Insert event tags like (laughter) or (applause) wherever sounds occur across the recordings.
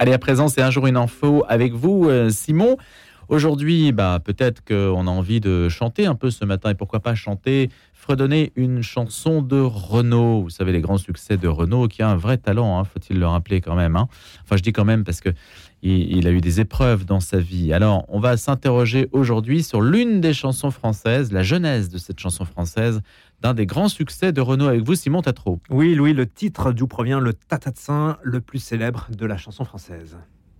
Allez, à présent, c'est un jour une info avec vous, euh, Simon. Aujourd'hui, bah, peut-être qu'on a envie de chanter un peu ce matin, et pourquoi pas chanter, fredonner une chanson de Renault. Vous savez, les grands succès de Renault, qui a un vrai talent, hein, faut-il le rappeler quand même. Hein. Enfin, je dis quand même parce que il, a eu des épreuves dans sa vie. Alors, on va s'interroger aujourd'hui sur l'une des chansons françaises, la genèse de cette chanson française, d'un des grands succès de Renault avec vous, Simon Tatro. Oui, Louis, le titre d'où provient le tatatsin le plus célèbre de la chanson française.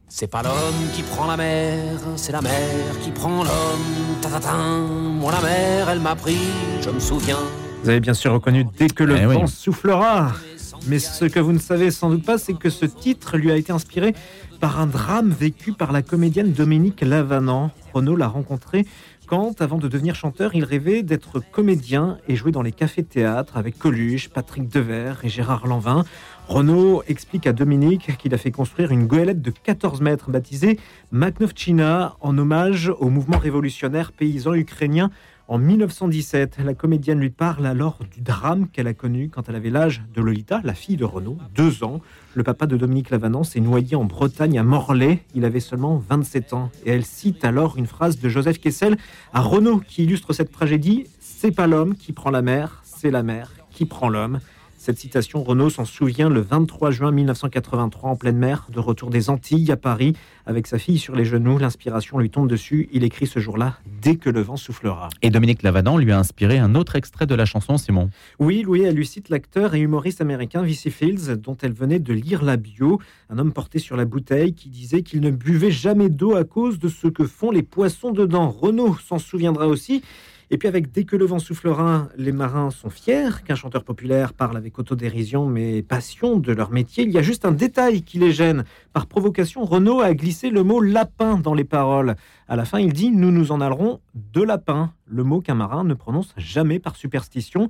C'est pas l'homme qui prend la mer, c'est la mer qui prend l'homme. Tatatin, moi la mer, elle m'a pris, je me souviens. Vous avez bien sûr reconnu dès que le eh vent soufflera. Mais ce que vous ne savez sans doute pas, c'est que ce titre lui a été inspiré par un drame vécu par la comédienne Dominique Lavanant. Renaud l'a rencontré avant de devenir chanteur, il rêvait d'être comédien et jouer dans les cafés-théâtres avec Coluche, Patrick Devers et Gérard Lanvin. Renaud explique à Dominique qu'il a fait construire une goélette de 14 mètres baptisée Maknovchina en hommage au mouvement révolutionnaire paysan ukrainien en 1917, la comédienne lui parle alors du drame qu'elle a connu quand elle avait l'âge de Lolita, la fille de Renaud, deux ans. Le papa de Dominique Lavanant s'est noyé en Bretagne à Morlaix. Il avait seulement 27 ans. Et elle cite alors une phrase de Joseph Kessel à Renaud qui illustre cette tragédie. C'est pas l'homme qui prend la mer, c'est la mer qui prend l'homme. Cette citation, Renaud s'en souvient le 23 juin 1983 en pleine mer, de retour des Antilles à Paris, avec sa fille sur les genoux. L'inspiration lui tombe dessus. Il écrit ce jour-là, dès que le vent soufflera. Et Dominique Lavanant lui a inspiré un autre extrait de la chanson, Simon. Oui, Louis, elle lui cite l'acteur et humoriste américain Vichy Fields, dont elle venait de lire la bio. Un homme porté sur la bouteille qui disait qu'il ne buvait jamais d'eau à cause de ce que font les poissons dedans. Renaud s'en souviendra aussi. Et puis avec Dès que le vent soufflera, les marins sont fiers qu'un chanteur populaire parle avec autodérision mais passion de leur métier. Il y a juste un détail qui les gêne. Par provocation, Renaud a glissé le mot lapin dans les paroles. À la fin, il dit Nous nous en allerons de lapin, le mot qu'un marin ne prononce jamais par superstition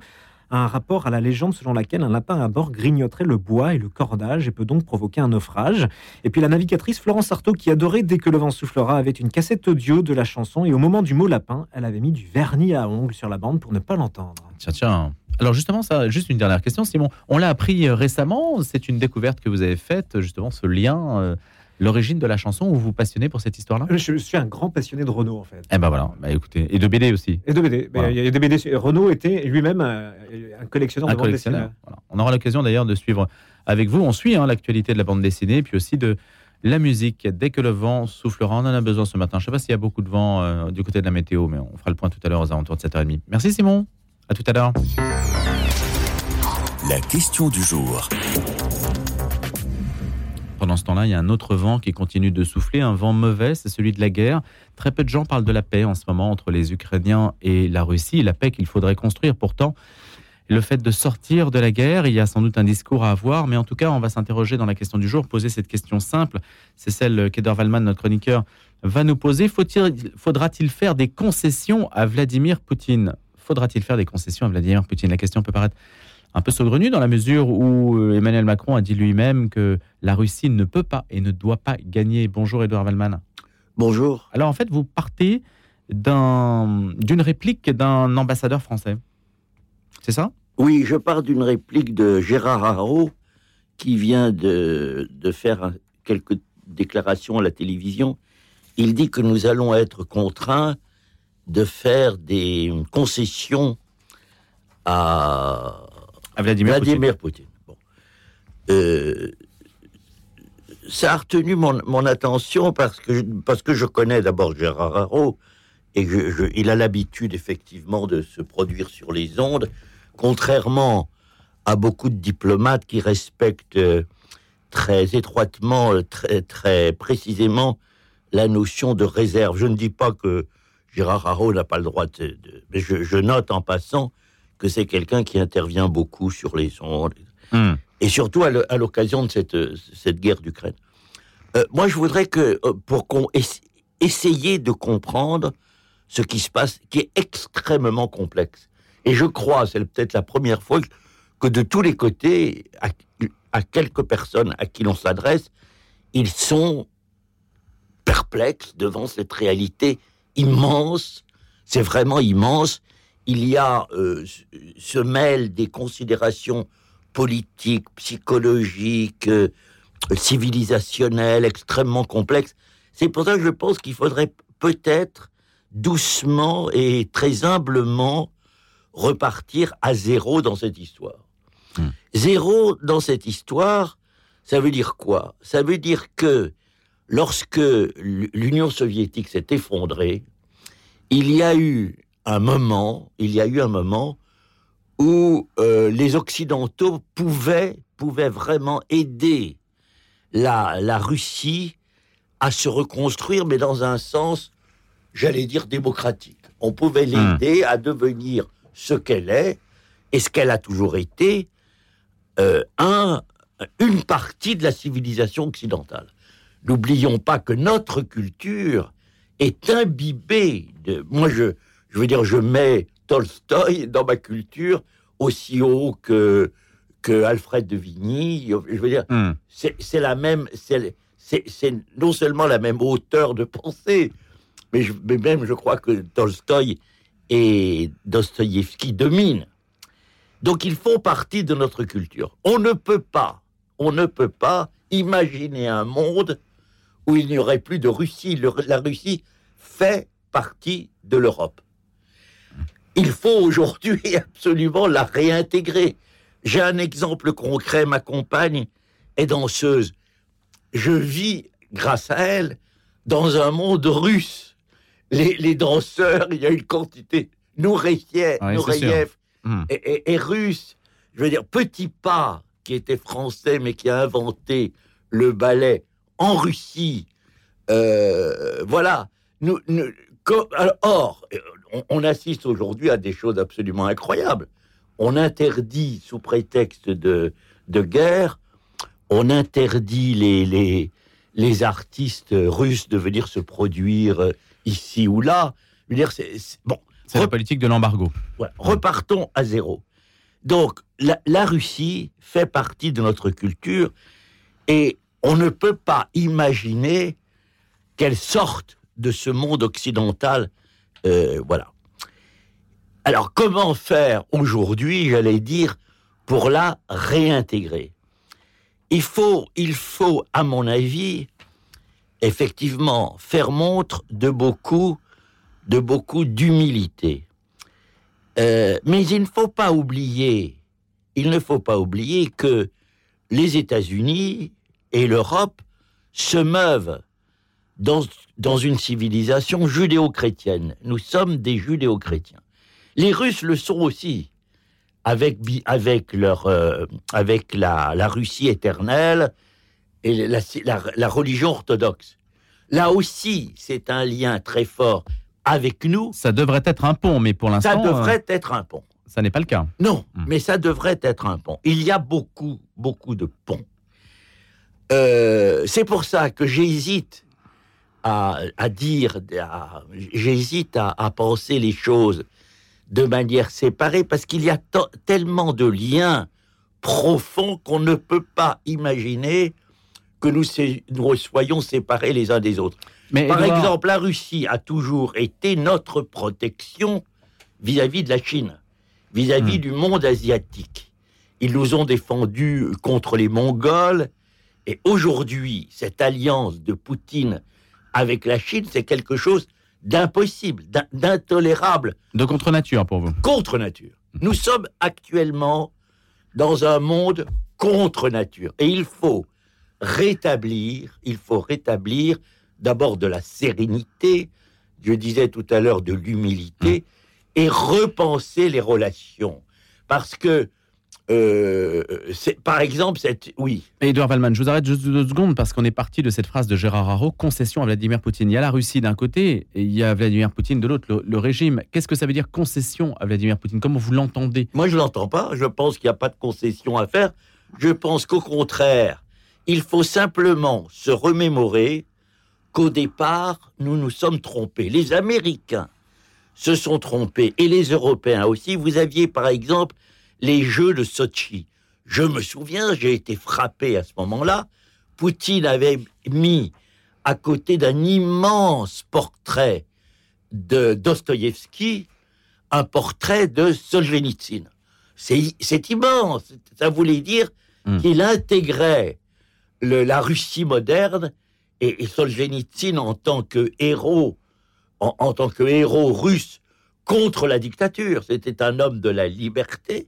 un rapport à la légende selon laquelle un lapin à bord grignoterait le bois et le cordage et peut donc provoquer un naufrage. Et puis la navigatrice Florence Artaud, qui adorait Dès que le vent soufflera, avait une cassette audio de la chanson et au moment du mot lapin, elle avait mis du vernis à ongles sur la bande pour ne pas l'entendre. Tiens, tiens. Alors justement, ça, juste une dernière question, Simon. On l'a appris euh, récemment, c'est une découverte que vous avez faite, justement, ce lien. Euh, l'origine de la chanson ou vous vous passionnez pour cette histoire-là? Je suis un grand passionné de Renault en fait. Eh ben voilà, bah, écoutez, et de BD aussi. Et de BD. Il y a des BD. Renault était lui-même un, collectionneur de bande dessinée. On aura l'occasion d'ailleurs de suivre avec vous. On suit hein, l'actualité de la bande dessinée, puis aussi de la musique. Dès que le vent soufflera, on en a besoin ce matin. Je ne sais pas s'il y a beaucoup de vent euh, du côté de la météo, mais on fera le point tout à l'heure aux alentours de 7h30. Merci Simon. À tout à l'heure. La question du jour. Pendant ce temps-là, il y a un autre vent qui continue de souffler, un vent mauvais, c'est celui de la guerre. Très peu de gens parlent de la paix en ce moment entre les Ukrainiens et la Russie, la paix qu'il faudrait construire. Pourtant, le fait de sortir de la guerre, il y a sans doute un discours à avoir, mais en tout cas, on va s'interroger dans la question du jour, poser cette question simple. C'est celle qu'Eder Wallman, notre chroniqueur, va nous poser. Faudra-t-il faire des concessions à Vladimir Poutine? Faudra-t-il faire des concessions à Vladimir Poutine? La question peut paraître un peu saugrenu dans la mesure où euh, Emmanuel Macron a dit lui-même que la Russie ne peut pas et ne doit pas gagner. Bonjour Edouard Wallman. Bonjour. Alors en fait, vous partez d'une réplique d'un ambassadeur français. C'est ça? Oui, je pars d'une réplique de Gérard Haro qui vient de, de faire quelques déclarations à la télévision. Il dit que nous allons être contraints de faire des concessions à, Vladimir, Poutine. Euh, ça a retenu mon, attention parce que, parce que je connais d'abord Gérard Haro et il a l'habitude effectivement de se produire sur les ondes, contrairement à beaucoup de diplomates qui respectent euh, très étroitement, euh, très, très précisément la notion de réserve. Je ne dis pas que Gérard Haro n'a pas le droit de... mais je, note en passant que c'est quelqu'un qui intervient beaucoup sur les ondes, hmm. et surtout à l'occasion de cette, cette guerre d'Ukraine. Euh, moi, je voudrais que, euh, pour qu'on essayer de comprendre ce qui se passe, qui est extrêmement complexe. Et je crois, c'est peut-être la première fois que de tous les côtés, à, à quelques personnes à qui l'on s'adresse, ils sont perplexes devant cette réalité immense. C'est vraiment immense il y a euh, se mêlent des considérations politiques, psychologiques, euh, civilisationnel, extrêmement complexe. C'est pour ça que je pense qu'il faudrait peut-être doucement et très humblement repartir à zéro dans cette histoire. Hmm. Zéro dans cette histoire, ça veut dire quoi? Ça veut dire que lorsque l'Union soviétique s'est effondrée, il y a eu un moment, il y a eu un moment où euh, les Occidentaux pouvaient, pouvaient vraiment aider la, la Russie à se reconstruire, mais dans un sens, j'allais dire, démocratique. On pouvait hmm. l'aider à devenir ce qu'elle est et ce qu'elle a toujours été, euh, un, une partie de la civilisation occidentale. N'oublions pas que notre culture est imbibée de. Moi, je, je veux dire, je mets Tolstoï dans ma culture aussi haut que, que Alfred de Vigny. Je veux dire, hmm. c'est la même. C'est non seulement la même hauteur de pensée, mais, je, mais même je crois que Tolstoï et Dostoïevski dominent. Donc ils font partie de notre culture. On ne peut pas, on ne peut pas imaginer un monde où il n'y aurait plus de Russie. la Russie fait partie de l'Europe. Il faut aujourd'hui (laughs) absolument la réintégrer. J'ai un exemple concret, ma compagne est danseuse. Je vis, grâce à elle, dans un monde russe les, danseurs, il y a une quantité. Nureyev, hmm. et, russe. Je veux dire, Petit Pas, qui était français, mais qui a inventé le ballet en Russie. Euh, voilà. Nous, or, on, assiste aujourd'hui à des choses absolument incroyables. On interdit, sous prétexte de, de guerre, on interdit les, les, les artistes russes de venir se produire ici ou là. c'est bon. La politique de l'embargo. repartons à zéro. Donc, la, Russie fait partie de notre culture et on ne peut pas imaginer qu'elle sorte de ce monde occidental. Euh, voilà. Alors, comment faire aujourd'hui, j'allais dire, pour la réintégrer? Il faut, à mon avis, effectivement faire montre de beaucoup, de beaucoup d'humilité. Euh, mais il ne faut pas oublier, il ne faut pas oublier que les États-Unis et l'Europe se meuvent dans, dans une civilisation judéo-chrétienne. Nous sommes des judéo-chrétiens. Les Russes le sont aussi, avec, avec, leur, euh, avec la, la Russie éternelle, et la, religion orthodoxe. Là aussi, c'est un lien très fort avec nous. Ça devrait être un pont, mais pour l'instant... Ça devrait euh, être un pont. Ça n'est pas le cas. Non, hmm. mais ça devrait être un pont. Il y a beaucoup, beaucoup de ponts. Euh, c'est pour ça que j'hésite à, dire, j'hésite à, à, penser les choses de manière séparée, parce qu'il y a tellement de liens profonds qu'on ne peut pas imaginer que nous, nous soyons séparés les uns des autres. Par exemple, la Russie a toujours été notre protection vis-à-vis de la Chine, vis-à-vis hmm. du monde asiatique. Ils nous ont défendus contre les Mongols, et aujourd'hui, cette alliance de Poutine avec la Chine, c'est quelque chose d'impossible, d'intolérable. De contre-nature pour vous Contre nature. Nous sommes actuellement dans un monde contre nature. Et il faut rétablir, il faut rétablir d'abord de la sérénité, je disais tout à l'heure de l'humilité, mmh. et repenser les relations. Parce que, euh, par exemple, cette... Oui. Edouard Valman, je vous arrête juste deux secondes parce qu'on est parti de cette phrase de Gérard Haro, concession à Vladimir Poutine. Il y a la Russie d'un côté et il y a Vladimir Poutine de l'autre, le, régime. Qu'est-ce que ça veut dire concession à Vladimir Poutine? Comment vous l'entendez? Moi, je ne l'entends pas. Je pense qu'il n'y a pas de concession à faire. Je pense qu'au contraire, il faut simplement se remémorer qu'au départ, nous nous sommes trompés. Les Américains se sont trompés et les Européens aussi. Vous aviez par exemple les Jeux de Sochi. Je me souviens, j'ai été frappé à ce moment-là. Poutine avait mis à côté d'un immense portrait de Dostoïevski un portrait de Solzhenitsyn. C'est immense. Ça voulait dire hmm. qu'il intégrait la Russie moderne et, Solzhenitsyn en tant que héros, en, tant que héros russe contre la dictature. C'était un homme de la liberté.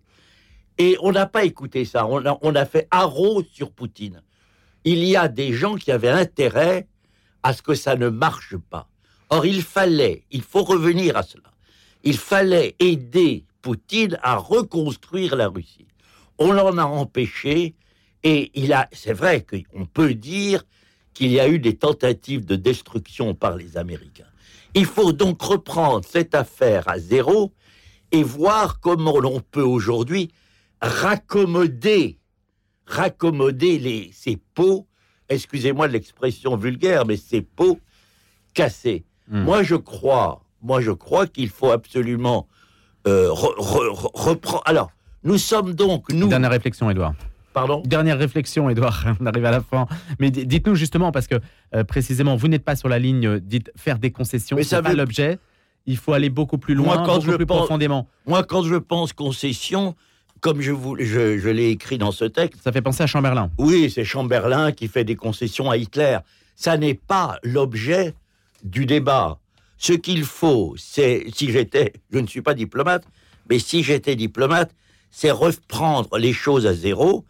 Et on n'a pas écouté ça. On a, fait haro sur Poutine. Il y a des gens qui avaient intérêt à ce que ça ne marche pas. Or, il fallait, il faut revenir à cela, il fallait aider Poutine à reconstruire la Russie. On l'en a empêché et il a, c'est vrai qu'on peut dire qu'il y a eu des tentatives de destruction par les Américains. Il faut donc reprendre cette affaire à zéro et voir comment l'on peut aujourd'hui raccommoder, raccommoder les, ces pots, excusez-moi de l'expression vulgaire, mais ces pots cassés. Hmm. Moi, je crois, moi, je crois qu'il faut absolument euh, reprendre. Alors, nous sommes donc, nous. Dernière réflexion, Edouard. Pardon Dernière réflexion, Edouard, (laughs) on arrive à la fin. Mais dites-nous justement, parce que euh, précisément, vous n'êtes pas sur la ligne, euh, dites faire des concessions, c'est pas l'objet. Il faut aller beaucoup plus loin, moi, quand beaucoup je plus profondément. Moi, quand je pense concession, comme je, vous, je, je l'ai écrit dans ce texte. Ça fait penser à Chamberlain. Oui, c'est Chamberlain qui fait des concessions à Hitler. Ça n'est pas l'objet du débat. Ce qu'il faut, c'est, si j'étais, je ne suis pas diplomate, mais si j'étais diplomate, c'est reprendre les choses à zéro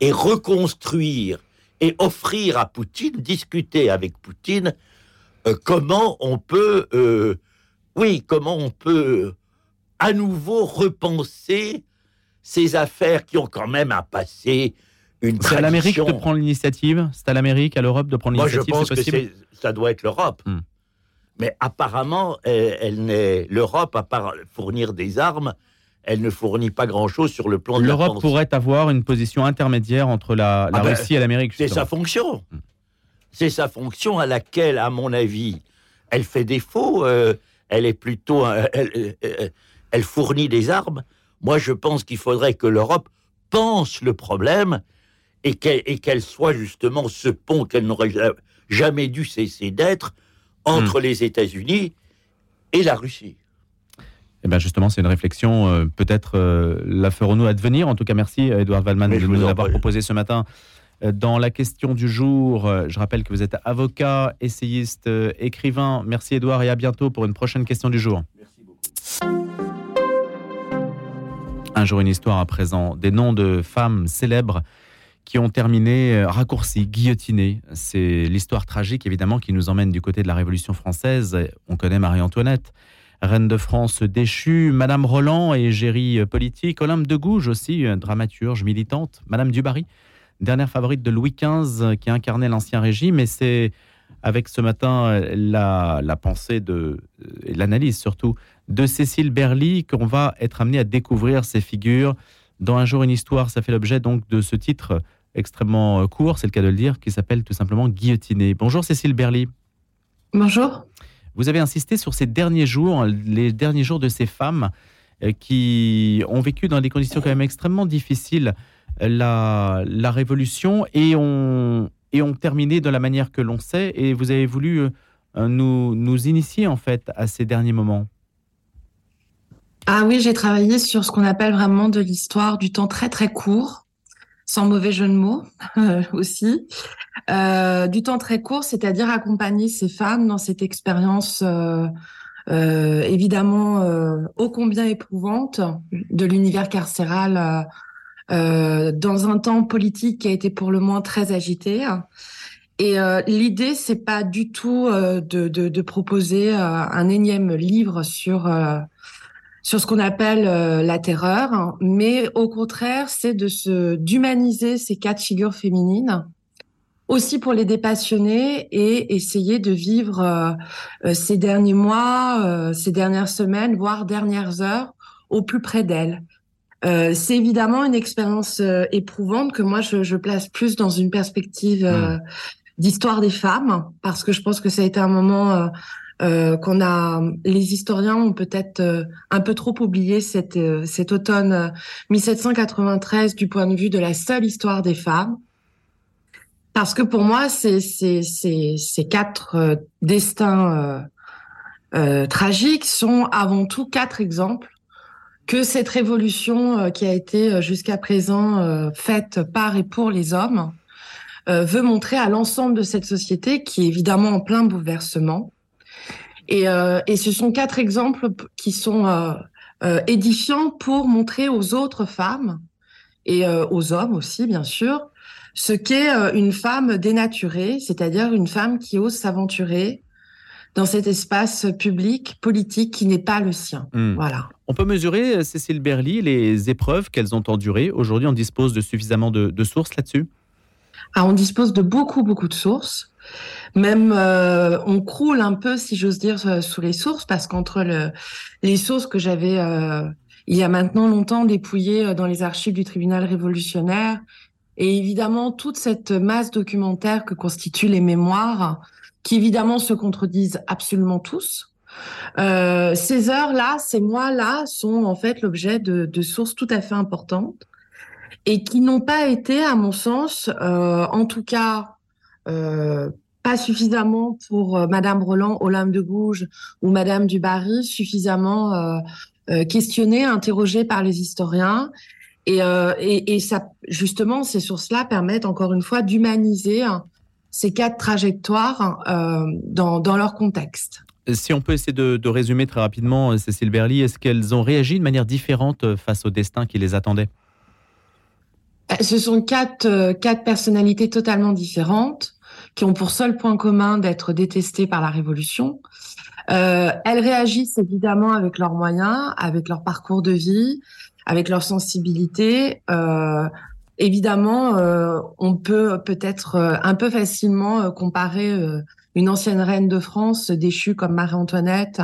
et reconstruire et offrir à Poutine, discuter avec Poutine, euh, comment on peut, euh, oui, comment on peut à nouveau repenser ces affaires qui ont quand même à passer une C'est à l'Amérique de prendre l'initiative C'est à l'Amérique, à l'Europe de prendre l'initiative Moi, je pense que ça doit être l'Europe. Hmm. Mais apparemment, elle, n'est l'Europe, à part fournir des armes, elle ne fournit pas grand-chose sur le plan de L'Europe pourrait avoir une position intermédiaire entre la, ah ben, Russie et l'Amérique. C'est sa fonction. Hmm. C'est sa fonction à laquelle, à mon avis, elle fait défaut. Euh, elle est plutôt, euh, euh, elle, fournit des armes. Moi, je pense qu'il faudrait que l'Europe pense le problème et qu'elle soit justement ce pont qu'elle n'aurait jamais dû cesser d'être entre hmm. les États-Unis et la Russie. Eh bien justement, c'est une réflexion, euh, peut-être euh, la ferons-nous advenir. En tout cas, merci Edouard Wallman de nous l'avoir proposé ce matin. Euh, dans la question du jour, je rappelle que vous êtes avocat, essayiste, écrivain. Merci Edouard et à bientôt pour une prochaine question du jour. Un jour, une histoire à présent. Des noms de femmes célèbres qui ont terminé raccourcis, guillotinés. C'est l'histoire tragique, évidemment, qui nous emmène du côté de la Révolution française. On connaît Marie-Antoinette reine de France déchue, Madame Roland, égérie politique, Olympe de Gouges aussi, dramaturge militante, Madame Dubarry, dernière favorite de Louis XV qui incarnait l'Ancien Régime, et c'est avec ce matin la, la pensée de, et l'analyse surtout de Cécile Berly qu'on va être amené à découvrir ces figures. Dans Un jour une histoire, ça fait l'objet donc de ce titre extrêmement court, c'est le cas de le dire, qui s'appelle tout simplement Guillotiné. Bonjour Cécile Berly. Bonjour. Vous avez insisté sur ces derniers jours, les derniers jours de ces femmes euh, qui ont vécu dans des conditions quand même extrêmement difficiles euh, la, la révolution et ont, et ont terminé de la manière que l'on sait. Et vous avez voulu euh, nous, nous initier en fait à ces derniers moments. Ah oui, j'ai travaillé sur ce qu'on appelle vraiment de l'histoire du temps très très court, sans mauvais jeu de mots (laughs) aussi, euh, du temps très court, c'est-à-dire accompagner ces femmes dans cette expérience euh, euh, évidemment ô combien éprouvante de l'univers carcéral dans un temps politique qui a été pour le moins très agité. Et l'idée, c'est pas du tout de, proposer un énième livre sur sur ce qu'on appelle la terreur, mais au contraire, c'est de se d'humaniser ces quatre figures féminines aussi pour les dépassionner et essayer de vivre euh, euh, ces derniers mois, euh, ces dernières semaines, voire dernières heures au plus près d'elles. c'est évidemment une expérience éprouvante que moi je, je, place plus dans une perspective mmh. d'histoire des femmes parce que je pense que ça a été un moment qu'on a les historiens ont peut-être un peu trop oublié cette, cet automne 1793 du point de vue de la seule histoire des femmes parce que pour moi, ces, ces, ces, ces quatre euh, destins euh, euh, tragiques sont avant tout quatre exemples que cette révolution qui a été jusqu'à présent faite par et pour les hommes veut montrer à l'ensemble de cette société qui est évidemment en plein bouleversement. Et, et ce sont quatre exemples qui sont édifiants pour montrer aux autres femmes et aux hommes aussi, bien sûr, ce qu'est une femme dénaturée, c'est-à-dire une femme qui ose s'aventurer, dans cet espace public, politique qui n'est pas le sien. Hmm. Voilà. On peut mesurer, euh, Cécile Berly, les épreuves qu'elles ont endurées. Aujourd'hui, on dispose de suffisamment de, sources là-dessus? Ah, On dispose de beaucoup, beaucoup de sources. Même euh, on croule un peu, si j'ose dire, euh, sous les sources, parce qu'entre le, les sources que j'avais il y a maintenant longtemps dépouillées dans les archives du tribunal révolutionnaire, et évidemment toute cette masse documentaire que constituent les mémoires, qui évidemment se contredisent absolument tous. Euh, ces heures-là, ces mois-là sont en fait l'objet de, sources tout à fait importantes et qui n'ont pas été, à mon sens, euh, en tout cas euh, pas suffisamment pour euh, Madame Roland, Olympe de Gouges ou Madame Dubarry, suffisamment euh, euh, questionnées, interrogées par les historiens. Et, et, et ça, justement, ces sources-là permettent encore une fois d'humaniser ces quatre trajectoires euh, dans, dans, leur contexte. Si on peut essayer de, résumer très rapidement, euh, Cécile Berly, est-ce qu'elles ont réagi de manière différente euh, face au destin qui les attendait? Ce sont quatre, quatre personnalités totalement différentes qui ont pour seul point commun d'être détestées par la Révolution. Euh, elles réagissent évidemment avec leurs moyens, avec leur parcours de vie, avec leur sensibilité, euh, Évidemment, euh, on peut peut-être euh, un peu facilement euh, comparer une ancienne reine de France déchue comme Marie-Antoinette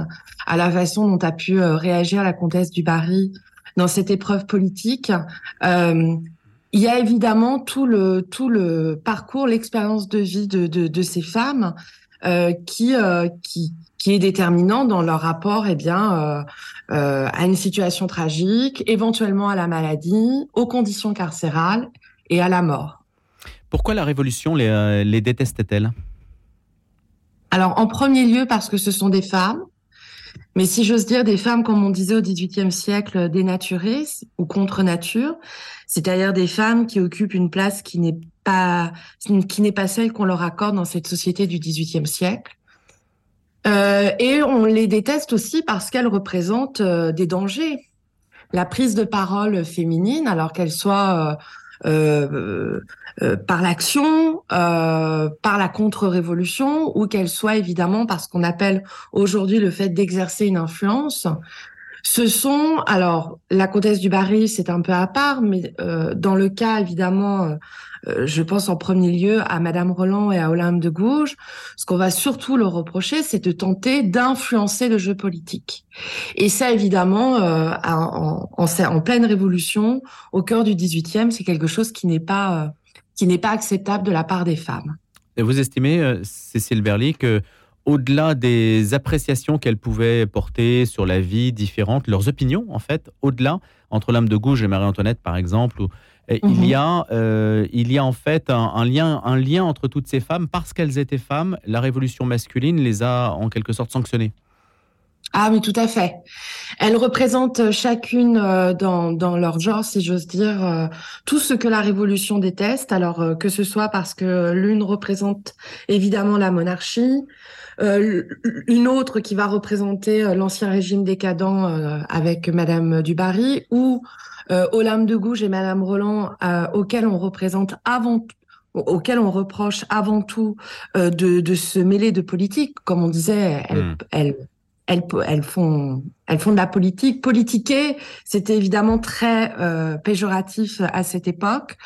à la façon dont a pu réagir la comtesse du Barry dans cette épreuve politique. Il y a évidemment tout le tout le parcours, l'expérience de vie de, de, de ces femmes qui qui qui est déterminant dans leur rapport eh bien, euh, euh, à une situation tragique, éventuellement à la maladie, aux conditions carcérales et à la mort. Pourquoi la Révolution les, euh, les déteste-t-elle Alors, en premier lieu, parce que ce sont des femmes, mais si j'ose dire, des femmes, comme on disait au XVIIIe siècle, dénaturées ou contre nature, c'est-à-dire des femmes qui occupent une place qui n'est pas qui n'est pas celle qu'on leur accorde dans cette société du XVIIIe siècle. Euh, et on les déteste aussi parce qu'elles représentent euh, des dangers. La prise de parole féminine, alors qu'elle soit euh, par l'action, par la contre-révolution, ou qu'elle soit évidemment par ce qu'on appelle aujourd'hui le fait d'exercer une influence, ce sont, alors, la comtesse du Barry, c'est un peu à part, mais dans le cas, évidemment, euh, je pense en premier lieu à Madame Roland et à Olympe de Gouges. Ce qu'on va surtout leur reprocher, c'est de tenter d'influencer le jeu politique. Et ça, évidemment, euh, en, en, pleine révolution, au cœur du 18e, c'est quelque chose qui n'est pas, euh, qui n'est pas acceptable de la part des femmes. Et vous estimez, Cécile Berly, que au-delà des appréciations qu'elles pouvaient porter sur la vie différente, leurs opinions, en fait, au-delà, entre l'âme de Gouges et Marie-Antoinette, par exemple, ou il, mhm. y a, euh, il y a en fait un, lien, un lien entre toutes ces femmes. Parce qu'elles étaient femmes, la révolution masculine les a en quelque sorte sanctionnées. Ah oui, tout à fait. Elles représentent chacune euh, dans, dans leur genre, si j'ose dire, euh, tout ce que la Révolution déteste. Alors que ce soit parce que l'une représente évidemment la monarchie, une autre qui va représenter l'ancien régime décadent avec Madame Dubarry, ou euh, Olympe de Gouges et Madame Roland, euh, auxquelles on représente avant auxquelles on reproche avant tout euh, de, de, se mêler de politique, comme on disait, elles, hmm. elles, elles, elles, font, elles font de la politique. Politiquer, c'était évidemment très euh, péjoratif à cette époque.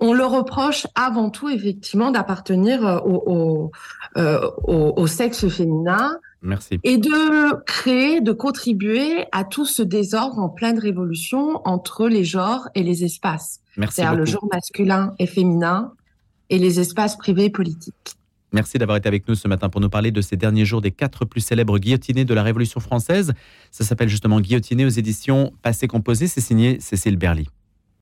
On le reproche avant tout, effectivement, d'appartenir au, au, au, au, sexe féminin, Merci. Et de créer, de contribuer à tout ce désordre en pleine révolution entre les genres et les espaces. C'est-à-dire le genre masculin et féminin et les espaces privés et politiques. Merci d'avoir été avec nous ce matin pour nous parler de ces derniers jours des quatre plus célèbres guillotinés de la Révolution française. Ça s'appelle justement Guillotiné aux éditions Passé Composé. C'est signé Cécile Berly.